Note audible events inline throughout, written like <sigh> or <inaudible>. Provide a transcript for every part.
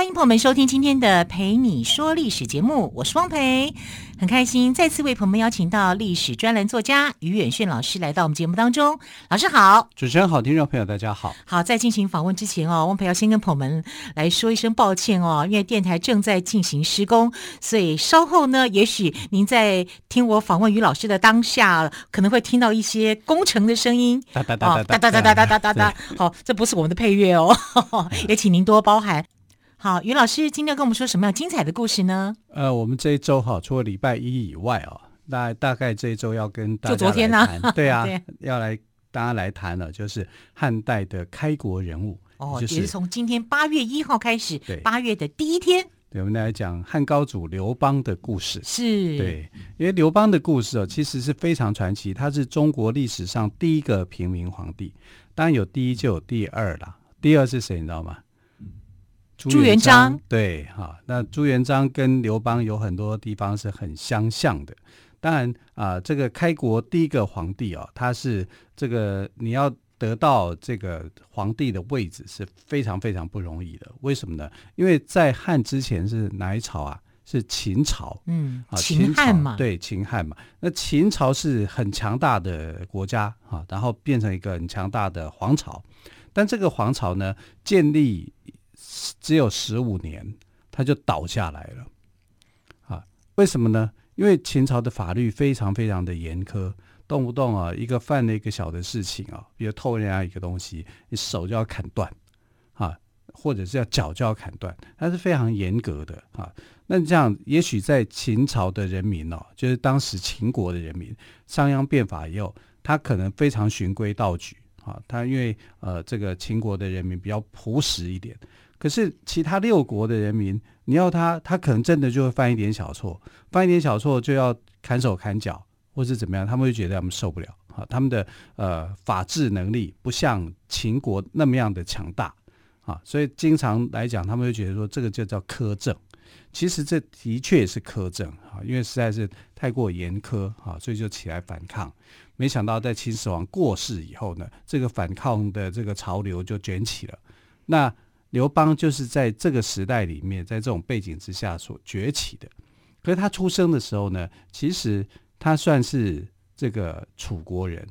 欢迎朋友们收听今天的《陪你说历史》节目，我是汪培，很开心再次为朋友们邀请到历史专栏作家于远炫老师来到我们节目当中。老师好，主持人好，听众朋友大家好。好，在进行访问之前哦，汪培要先跟朋友们来说一声抱歉哦，因为电台正在进行施工，所以稍后呢，也许您在听我访问于老师的当下，可能会听到一些工程的声音，哒哒哒哒哒哒哒哒哒哒哒。好，这不是我们的配乐哦，<laughs> 也请您多包涵。好，于老师今天要跟我们说什么样精彩的故事呢？呃，我们这一周哈，除了礼拜一以外哦，大大概这一周要跟大家就昨天呢、啊，对啊，<laughs> 对要来大家来谈了，就是汉代的开国人物哦，就是、也是从今天八月一号开始，对，八月的第一天，对，我们来讲汉高祖刘邦的故事。是，对，因为刘邦的故事哦，其实是非常传奇，他是中国历史上第一个平民皇帝，当然有第一就有第二了，第二是谁你知道吗？朱元璋，对哈，那朱元璋跟刘邦有很多地方是很相像的。当然啊，这个开国第一个皇帝啊，他是这个你要得到这个皇帝的位置是非常非常不容易的。为什么呢？因为在汉之前是哪一朝啊？是秦朝。嗯，啊，秦汉嘛，对，秦汉嘛。那秦朝是很强大的国家啊，然后变成一个很强大的皇朝。但这个皇朝呢，建立。只有十五年，他就倒下来了，啊？为什么呢？因为秦朝的法律非常非常的严苛，动不动啊，一个犯了一个小的事情啊，比如偷人家一个东西，你手就要砍断，啊，或者是要脚就要砍断，它是非常严格的啊。那这样，也许在秦朝的人民哦，就是当时秦国的人民，商鞅变法以后，他可能非常循规蹈矩啊。他因为呃，这个秦国的人民比较朴实一点。可是其他六国的人民，你要他，他可能真的就会犯一点小错，犯一点小错就要砍手砍脚，或是怎么样，他们会觉得他们受不了啊。他们的呃法治能力不像秦国那么样的强大啊，所以经常来讲，他们会觉得说这个就叫苛政。其实这的确是苛政啊，因为实在是太过严苛啊，所以就起来反抗。没想到在秦始皇过世以后呢，这个反抗的这个潮流就卷起了。那刘邦就是在这个时代里面，在这种背景之下所崛起的。可是他出生的时候呢，其实他算是这个楚国人，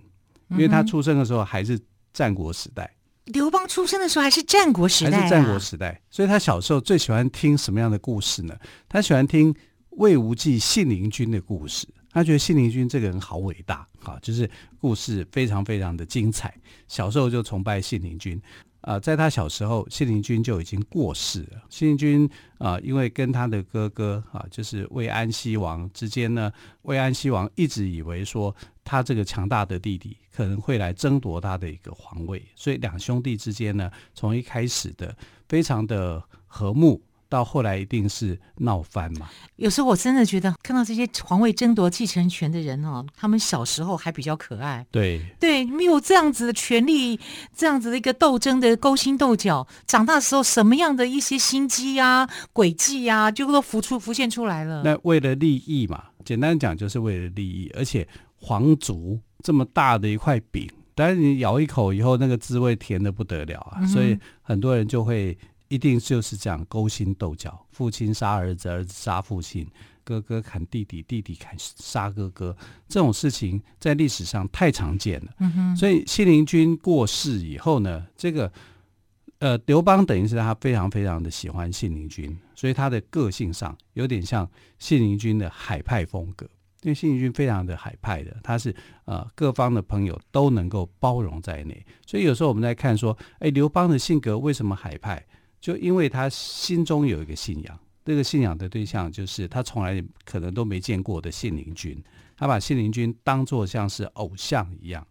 因为他出生的时候还是战国时代。刘邦出生的时候还是战国时代，还是战国时代。所以他小时候最喜欢听什么样的故事呢？他喜欢听魏无忌、信陵君的故事。他觉得信陵君这个人好伟大，啊，就是故事非常非常的精彩。小时候就崇拜信陵君。啊、在他小时候，信陵君就已经过世了。信陵君啊、因为跟他的哥哥啊，就是魏安西王之间呢，魏安西王一直以为说他这个强大的弟弟可能会来争夺他的一个皇位，所以两兄弟之间呢，从一开始的非常的和睦。到后来一定是闹翻嘛？有时候我真的觉得看到这些皇位争夺继承权的人哦，他们小时候还比较可爱。对对，没有这样子的权利，这样子的一个斗争的勾心斗角，长大的时候什么样的一些心机啊、诡计啊，就都浮出浮现出来了。那为了利益嘛，简单讲就是为了利益，而且皇族这么大的一块饼，但是你咬一口以后，那个滋味甜的不得了啊，嗯、所以很多人就会。一定就是这样勾心斗角，父亲杀儿子，儿子杀父亲，哥哥砍弟弟，弟弟砍杀哥哥，这种事情在历史上太常见了。嗯哼，所以信陵君过世以后呢，这个呃刘邦等于是他非常非常的喜欢信陵君，所以他的个性上有点像信陵君的海派风格，因为信陵君非常的海派的，他是呃各方的朋友都能够包容在内，所以有时候我们在看说，哎，刘邦的性格为什么海派？就因为他心中有一个信仰，这个信仰的对象就是他从来可能都没见过的信陵君，他把信陵君当作像是偶像一样。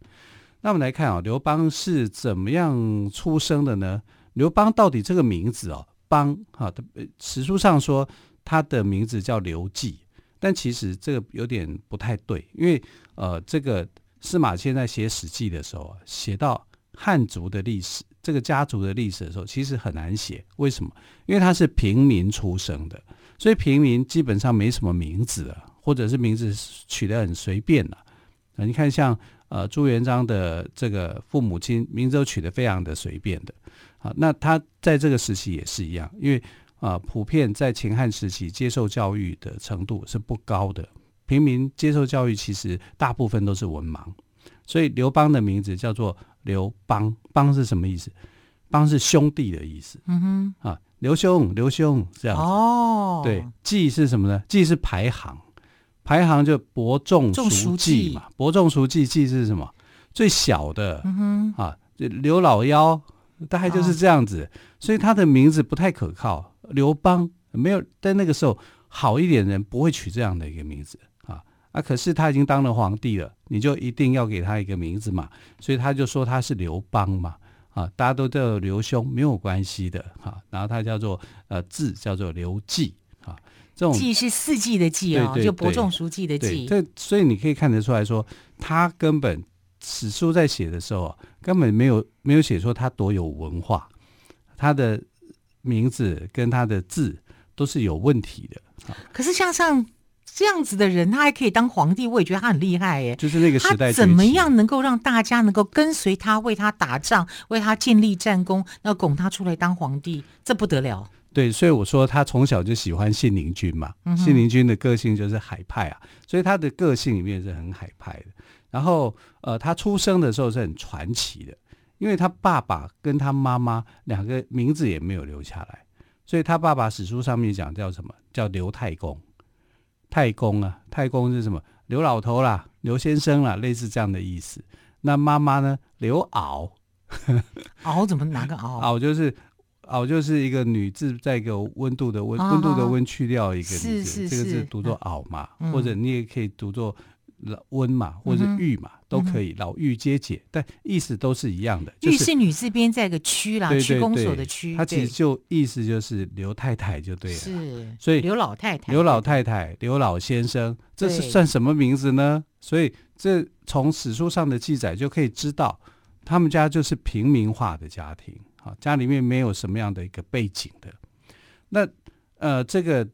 那我们来看啊，刘邦是怎么样出生的呢？刘邦到底这个名字哦，邦哈，史书上说他的名字叫刘季，但其实这个有点不太对，因为呃，这个司马迁在写《史记》的时候，写到汉族的历史，这个家族的历史的时候，其实很难写。为什么？因为他是平民出生的，所以平民基本上没什么名字啊，或者是名字取得很随便啊。你看，像呃朱元璋的这个父母亲名字都取得非常的随便的啊。那他在这个时期也是一样，因为啊，普遍在秦汉时期接受教育的程度是不高的。平民接受教育，其实大部分都是文盲，所以刘邦的名字叫做刘邦。邦是什么意思？邦是兄弟的意思。嗯哼，啊，刘兄，刘兄这样子。哦，对，季是什么呢？季是排行，排行就伯仲叔季嘛。伯仲叔季，季是什么？最小的。嗯哼，啊，刘老幺，大概就是这样子。哦，所以他的名字不太可靠。刘邦没有，在那个时候好一点人不会取这样的一个名字。啊！可是他已经当了皇帝了，你就一定要给他一个名字嘛。所以他就说他是刘邦嘛。啊，大家都叫刘兄没有关系的哈、啊。然后他叫做呃字叫做刘季啊，这种季是四季的季哦，就伯仲叔季的季。这所以你可以看得出来说，他根本史书在写的时候根本没有没有写说他多有文化，他的名字跟他的字都是有问题的。啊、可是像上。这样子的人，他还可以当皇帝，我也觉得他很厉害耶。就是那个时代，怎么样能够让大家能够跟随他，为他打仗，为他建立战功，要拱他出来当皇帝，这不得了。对，所以我说他从小就喜欢信陵君嘛。嗯、信陵君的个性就是海派啊，所以他的个性里面是很海派的。然后，呃，他出生的时候是很传奇的，因为他爸爸跟他妈妈两个名字也没有留下来，所以他爸爸史书上面讲叫什么？叫刘太公。太公啊，太公是什么？刘老头啦，刘先生啦，类似这样的意思。那妈妈呢？刘敖，<laughs> 敖怎么拿个敖？敖就是敖就是一个女字，再一个温度的温，温、哦、度的温去掉一个女字，是是是这个字读作敖嘛，嗯、或者你也可以读作。老温嘛，或者玉嘛，嗯、都可以。老玉皆解，但意思都是一样的。玉是女字边在一个区啦，区公所的区。它其实就意思就是刘太太就对了。是，所以刘老太太、刘老太太、刘老先生，这是算什么名字呢？所以这从史书上的记载就可以知道，他们家就是平民化的家庭，啊，家里面没有什么样的一个背景的。那呃，这个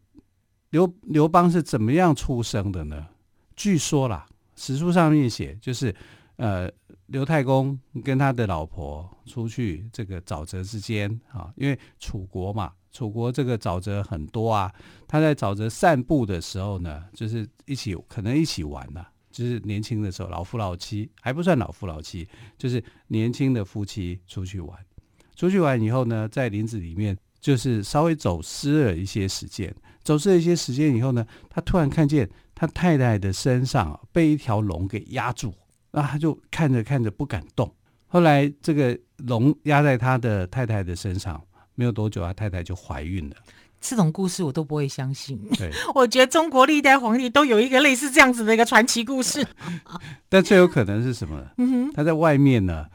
刘刘邦是怎么样出生的呢？据说啦，史书上面写，就是，呃，刘太公跟他的老婆出去这个沼泽之间啊，因为楚国嘛，楚国这个沼泽很多啊，他在沼泽散步的时候呢，就是一起可能一起玩呐，就是年轻的时候，老夫老妻还不算老夫老妻，就是年轻的夫妻出去玩，出去玩以后呢，在林子里面就是稍微走失了一些时间，走失了一些时间以后呢，他突然看见。他太太的身上被一条龙给压住，那他就看着看着不敢动。后来这个龙压在他的太太的身上，没有多久，他太太就怀孕了。这种故事我都不会相信。对，<laughs> 我觉得中国历代皇帝都有一个类似这样子的一个传奇故事。<laughs> 但最有可能是什么呢？<laughs> 嗯，他在外面呢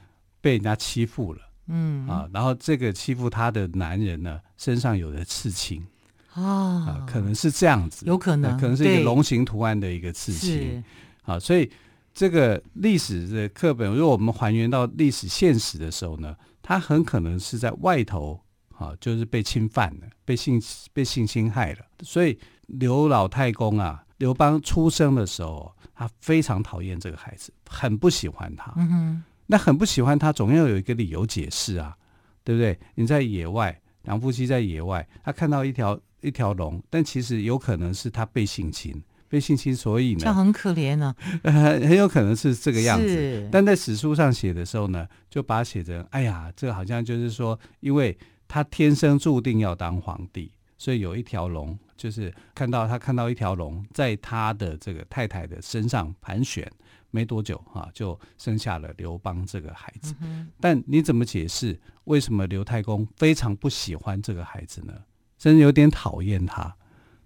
被人家欺负了，嗯啊，然后这个欺负他的男人呢身上有了刺青。哦、啊，可能是这样子，有可能，可能是一个龙形图案的一个刺青。啊，所以这个历史的课本，如果我们还原到历史现实的时候呢，他很可能是在外头啊，就是被侵犯了，被性被性侵害了。所以刘老太公啊，刘邦出生的时候，他非常讨厌这个孩子，很不喜欢他。嗯哼，那很不喜欢他，总要有一个理由解释啊，对不对？你在野外，两夫妻在野外，他看到一条。一条龙，但其实有可能是他被性侵，被性侵，所以呢，这很可怜呢、啊呃，很有可能是这个样子。但在史书上写的时候呢，就把它写成，哎呀，这好像就是说，因为他天生注定要当皇帝，所以有一条龙，就是看到他看到一条龙在他的这个太太的身上盘旋，没多久哈、啊，就生下了刘邦这个孩子。嗯、但你怎么解释为什么刘太公非常不喜欢这个孩子呢？真有点讨厌他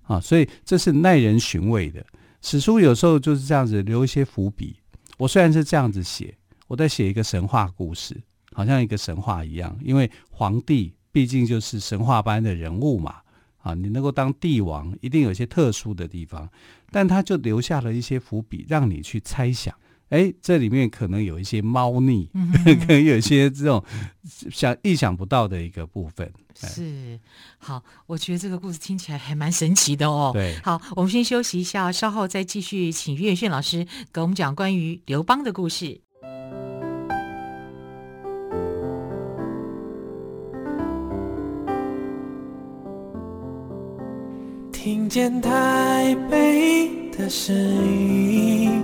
啊，所以这是耐人寻味的。史书有时候就是这样子留一些伏笔。我虽然是这样子写，我在写一个神话故事，好像一个神话一样。因为皇帝毕竟就是神话般的人物嘛，啊，你能够当帝王，一定有些特殊的地方。但他就留下了一些伏笔，让你去猜想，哎，这里面可能有一些猫腻，嗯、<laughs> 可能有一些这种想意想不到的一个部分。是，好，我觉得这个故事听起来还蛮神奇的哦。对，好，我们先休息一下，稍后再继续请于远炫老师给我们讲关于刘邦的故事。听见台北的声音，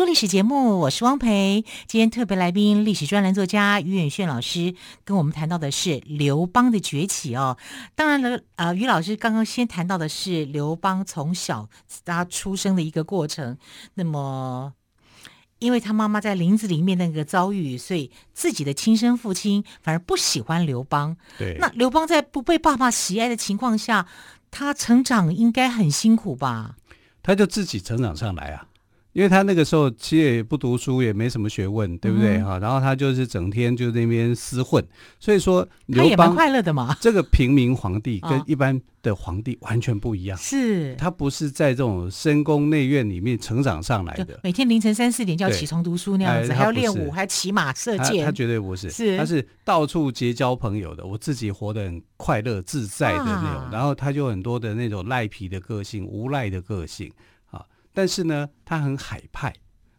说历史节目，我是汪培。今天特别来宾，历史专栏作家于远炫老师跟我们谈到的是刘邦的崛起哦。当然了，呃，于老师刚刚先谈到的是刘邦从小他出生的一个过程。那么，因为他妈妈在林子里面那个遭遇，所以自己的亲生父亲反而不喜欢刘邦。对，那刘邦在不被爸爸喜爱的情况下，他成长应该很辛苦吧？他就自己成长上来啊。因为他那个时候其实也不读书，也没什么学问，对不对？哈、嗯？然后他就是整天就那边厮混，所以说刘邦快乐的嘛。<laughs> 这个平民皇帝跟一般的皇帝完全不一样，是、哦、他不是在这种深宫内院里面成长上来的，每天凌晨三四点就要起床读书那样子，还要练武，还骑马射箭。他，绝对不是，是。他是到处结交朋友的，我自己活得很快乐自在的那种、啊。然后他就很多的那种赖皮的个性，无赖的个性。啊。但是呢，他很海派。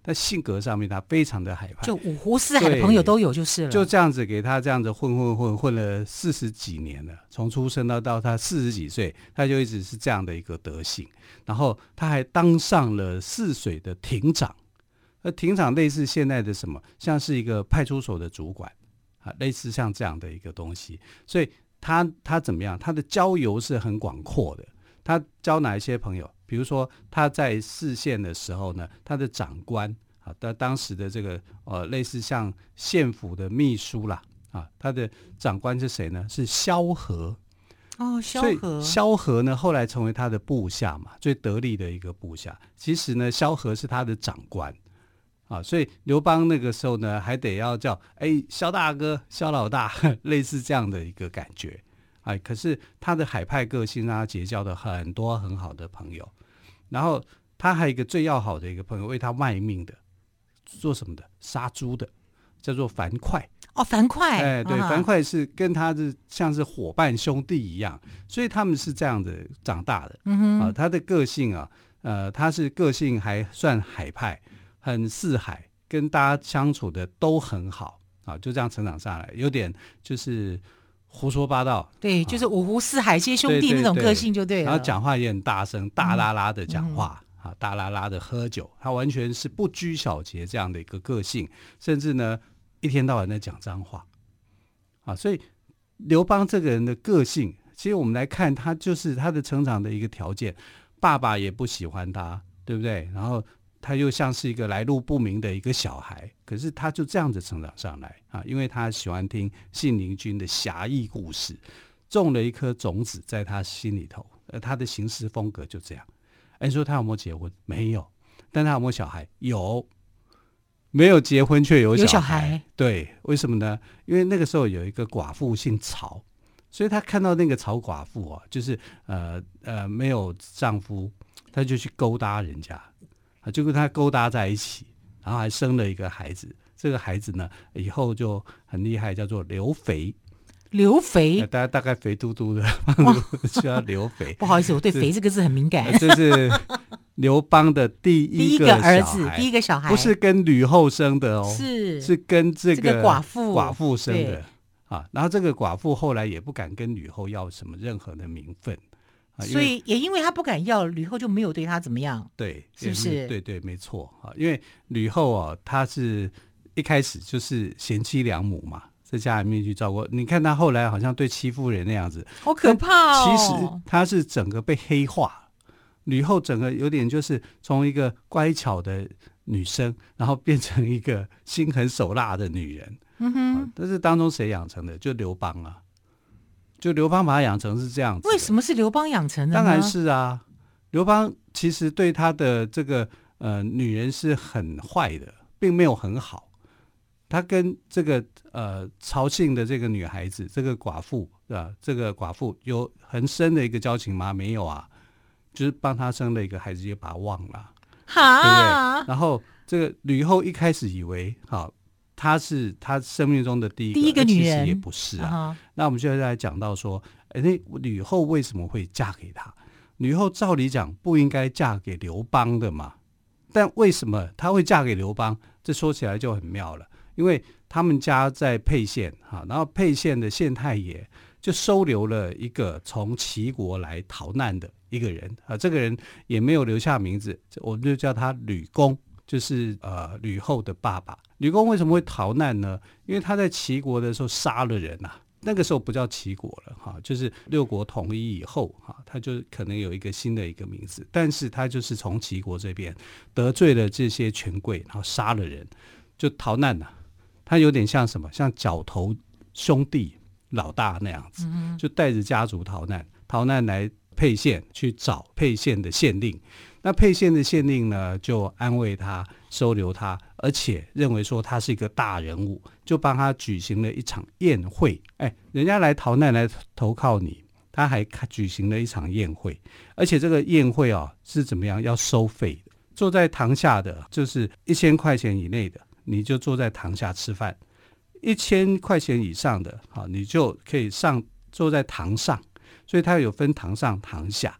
在性格上面，他非常的海派，就五湖四海的朋友都有就是了。就这样子给他这样子混混混混了四十几年了，从出生到到他四十几岁，他就一直是这样的一个德行。然后他还当上了泗水的亭长，而亭长类似现在的什么，像是一个派出所的主管啊，类似像这样的一个东西。所以他他怎么样？他的交游是很广阔的。他交哪一些朋友？比如说他在泗县的时候呢，他的长官啊，当当时的这个呃，类似像县府的秘书啦啊，他的长官是谁呢？是萧何哦，萧何。萧何呢，后来成为他的部下嘛，最得力的一个部下。其实呢，萧何是他的长官啊，所以刘邦那个时候呢，还得要叫哎，萧大哥、萧老大，<laughs> 类似这样的一个感觉。哎，可是他的海派个性让他结交的很多很好的朋友，然后他还有一个最要好的一个朋友，为他卖命的，做什么的？杀猪的，叫做樊哙。哦，樊哙。哎，对，啊、樊哙是跟他是像是伙伴兄弟一样，所以他们是这样子长大的。嗯哼。啊，他的个性啊，呃，他是个性还算海派，很四海，跟大家相处的都很好啊，就这样成长上来，有点就是。胡说八道，对，就是五湖四海皆兄弟那种个性就对了。然后讲话也很大声，大啦啦的讲话，啊、嗯，大啦啦的喝酒，他完全是不拘小节这样的一个个性，甚至呢，一天到晚在讲脏话，啊，所以刘邦这个人的个性，其实我们来看，他就是他的成长的一个条件，爸爸也不喜欢他，对不对？然后。他又像是一个来路不明的一个小孩，可是他就这样子成长上来啊，因为他喜欢听信陵君的侠义故事，种了一颗种子在他心里头，而他的行事风格就这样。哎，你说他有没有结婚？没有，但他有没有小孩？有，没有结婚却有小孩。小孩。对，为什么呢？因为那个时候有一个寡妇姓曹，所以他看到那个曹寡妇啊，就是呃呃没有丈夫，他就去勾搭人家。啊，就跟他勾搭在一起，然后还生了一个孩子。这个孩子呢，以后就很厉害，叫做刘肥。刘肥，大家大概肥嘟嘟的，<laughs> 需要刘肥。不好意思，我对“肥”这个字很敏感。这是刘邦的第 <laughs> 一个儿子，第一个小孩，不是跟吕后生的哦，是是跟这个寡妇寡妇生的啊。然后这个寡妇后来也不敢跟吕后要什么任何的名分。所以也因为他不敢要，吕后就没有对他怎么样，对，是不是？对对，没错啊。因为吕后啊，她是一开始就是贤妻良母嘛，在家里面去照顾。你看她后来好像对戚夫人那样子，好可怕哦。其实她是整个被黑化，吕后整个有点就是从一个乖巧的女生，然后变成一个心狠手辣的女人。嗯哼，但是当中谁养成的？就刘邦啊，就刘邦把他养成是这样子。为什么是刘邦养成的？当然是啊，刘邦其实对他的这个呃女人是很坏的，并没有很好。他跟这个呃曹姓的这个女孩子，这个寡妇是吧？这个寡妇有很深的一个交情吗？没有啊，就是帮他生了一个孩子，就把他忘了，哈对不对？然后这个吕后一开始以为好。她是她生命中的第一个，第一个女人，其实也不是啊。Uh. 那我们现在来讲到说，哎，那吕后为什么会嫁给他？吕后照理讲不应该嫁给刘邦的嘛，但为什么她会嫁给刘邦？这说起来就很妙了，因为他们家在沛县哈，然后沛县的县太爷就收留了一个从齐国来逃难的一个人啊，这个人也没有留下名字，我们就叫他吕公。就是呃，吕后的爸爸吕公为什么会逃难呢？因为他在齐国的时候杀了人呐、啊，那个时候不叫齐国了哈，就是六国统一以后哈，他就可能有一个新的一个名字，但是他就是从齐国这边得罪了这些权贵，然后杀了人，就逃难呐、啊。他有点像什么？像角头兄弟老大那样子，就带着家族逃难，逃难来沛县去找沛县的县令。那沛县的县令呢，就安慰他，收留他，而且认为说他是一个大人物，就帮他举行了一场宴会。哎，人家来逃难来投靠你，他还举行了一场宴会，而且这个宴会哦是怎么样？要收费的。坐在堂下的就是一千块钱以内的，你就坐在堂下吃饭；一千块钱以上的，好，你就可以上坐在堂上。所以他有分堂上堂下。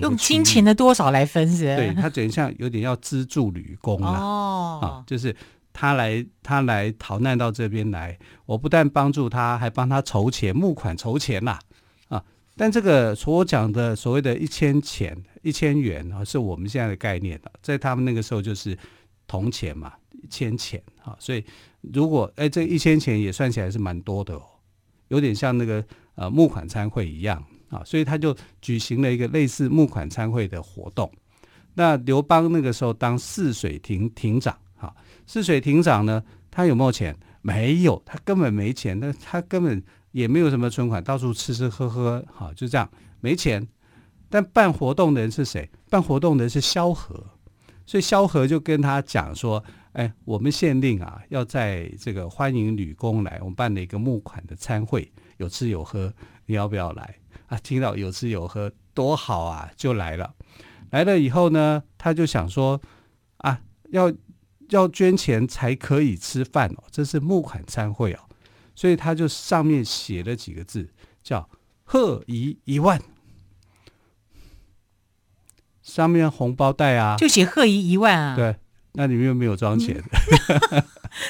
用金钱的多少来分是？对，他等于像有点要资助旅工了哦，啊，就是他来他来逃难到这边来，我不但帮助他，还帮他筹钱募款筹钱啦啊！但这个所讲的所谓的一千钱一千元啊，是我们现在的概念的，在他们那个时候就是铜钱嘛，一千钱啊，所以如果哎这一千钱也算起来是蛮多的哦，有点像那个呃募款参会一样。啊，所以他就举行了一个类似募款餐会的活动。那刘邦那个时候当泗水亭亭长，哈，泗水亭长呢，他有没有钱？没有，他根本没钱。那他根本也没有什么存款，到处吃吃喝喝，哈，就这样没钱。但办活动的人是谁？办活动的人是萧何。所以萧何就跟他讲说：“哎，我们县令啊，要在这个欢迎吕公来，我们办了一个募款的餐会，有吃有喝，你要不要来？”啊，听到有吃有喝多好啊，就来了。来了以后呢，他就想说啊，要要捐钱才可以吃饭哦，这是募款餐会哦，所以他就上面写了几个字，叫“贺仪一万”。上面红包袋啊，就写“贺仪一万”啊。对，那里面又没有装钱。嗯、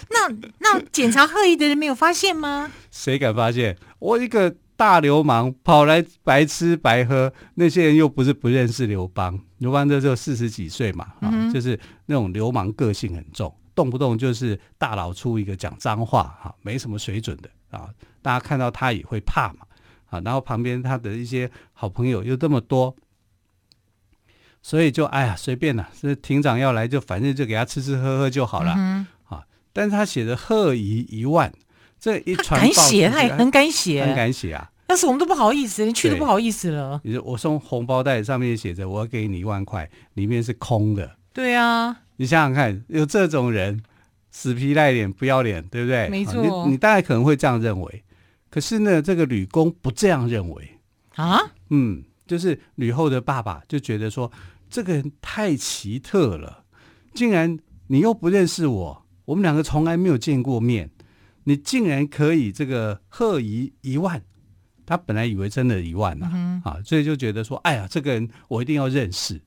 <laughs> 那那检查贺仪的人没有发现吗？谁敢发现？我一个。大流氓跑来白吃白喝，那些人又不是不认识刘邦。刘邦这时候四十几岁嘛，啊，嗯、就是那种流氓个性很重，动不动就是大老粗一个讲脏话，哈，没什么水准的啊。大家看到他也会怕嘛，啊，然后旁边他的一些好朋友又这么多，所以就哎呀随便了，这亭长要来就反正就给他吃吃喝喝就好了，嗯、啊。但是他写的贺仪一万。这一传，敢写，他也很敢写，很敢写啊！但是我们都不好意思，连去都不好意思了。你说我送红包袋，上面写着“我要给你一万块”，里面是空的。对啊，你想想看，有这种人，死皮赖脸、不要脸，对不对？没错，啊、你你大概可能会这样认为。可是呢，这个吕公不这样认为啊。嗯，就是吕后的爸爸就觉得说，这个人太奇特了，竟然你又不认识我，我们两个从来没有见过面。你竟然可以这个贺仪一万，他本来以为真的一万呢，啊，嗯、啊，所以就觉得说，哎呀，这个人我一定要认识。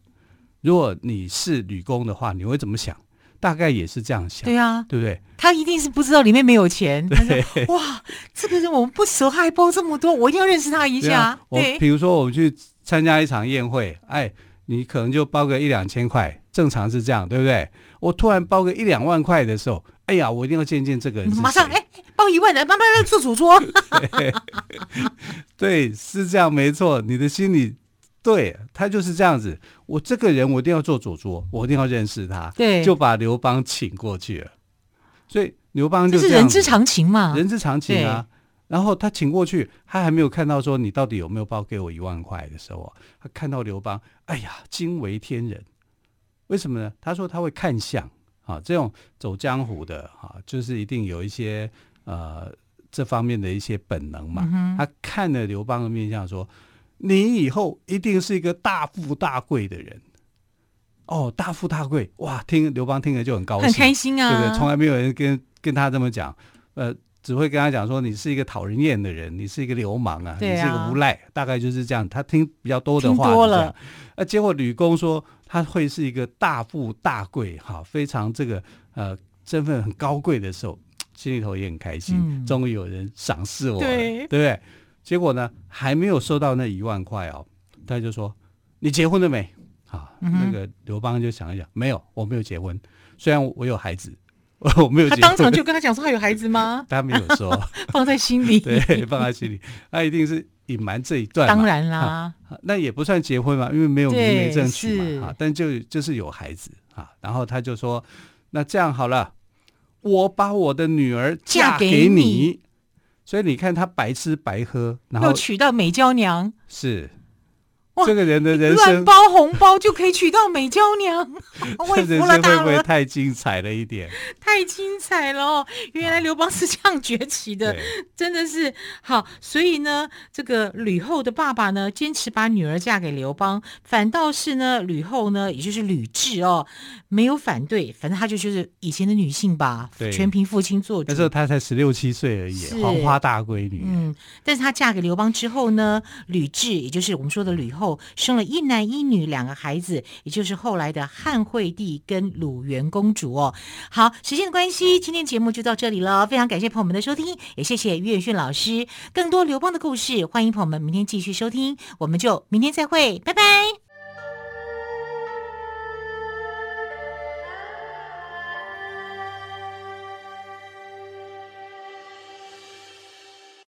如果你是女工的话，你会怎么想？大概也是这样想，对啊，对不对？他一定是不知道里面没有钱。对 <laughs> 他说，哇，这个人我们不熟，他还包这么多，我一定要认识他一下。对，对，我比如说我们去参加一场宴会，哎，你可能就包个一两千块，正常是这样，对不对？我突然包个一两万块的时候。哎呀，我一定要见见这个人。马上哎，包一万来，妈妈要做主桌。<laughs> 对，是这样，没错。你的心里，对他就是这样子。我这个人，我一定要做主桌，我一定要认识他。对，就把刘邦请过去了。所以刘邦就是人之常情嘛，人之常情啊。然后他请过去，他还没有看到说你到底有没有包给我一万块的时候，他看到刘邦，哎呀，惊为天人。为什么呢？他说他会看相啊，这种走江湖的啊，就是一定有一些呃这方面的一些本能嘛。嗯、他看了刘邦的面相，说你以后一定是一个大富大贵的人。哦，大富大贵哇！听刘邦听了就很高兴，很开心啊，对不对？从来没有人跟跟他这么讲，呃。只会跟他讲说，你是一个讨人厌的人，你是一个流氓啊，啊你是一个无赖，大概就是这样。他听比较多的话，多了。呃，结果吕公说他会是一个大富大贵，哈，非常这个呃身份很高贵的时候，心里头也很开心，嗯、终于有人赏识我了，对，对不对？结果呢，还没有收到那一万块哦，他就说你结婚了没？啊，嗯、那个刘邦就想一想，没有，我没有结婚，虽然我有孩子。<laughs> 我没有，他当场就跟他讲说他有孩子吗？<laughs> 他没有说，<laughs> 放在心里。对，放在心里，他一定是隐瞒这一段。当然啦，那也不算结婚嘛，因为没有明媒正娶嘛。但就就是有孩子啊。然后他就说：“那这样好了，我把我的女儿嫁给你。”所以你看他白吃白喝，然后又娶到美娇娘。是。这个人的人生乱包红包就可以娶到美娇娘，<laughs> 我人生会不会太精彩了一点？<laughs> 太精彩了哦！原来刘邦是这样崛起的，真的是好。所以呢，这个吕后的爸爸呢，坚持把女儿嫁给刘邦，反倒是呢，吕后呢，也就是吕雉哦，没有反对。反正她就就是以前的女性吧，全凭父亲做主。那时候她才十六七岁而已，黄花大闺女。嗯，但是她嫁给刘邦之后呢，吕雉也就是我们说的吕后。生了一男一女两个孩子，也就是后来的汉惠帝跟鲁元公主哦。好，时间的关系，今天节目就到这里了。非常感谢朋友们的收听，也谢谢岳迅老师。更多刘邦的故事，欢迎朋友们明天继续收听。我们就明天再会，拜拜。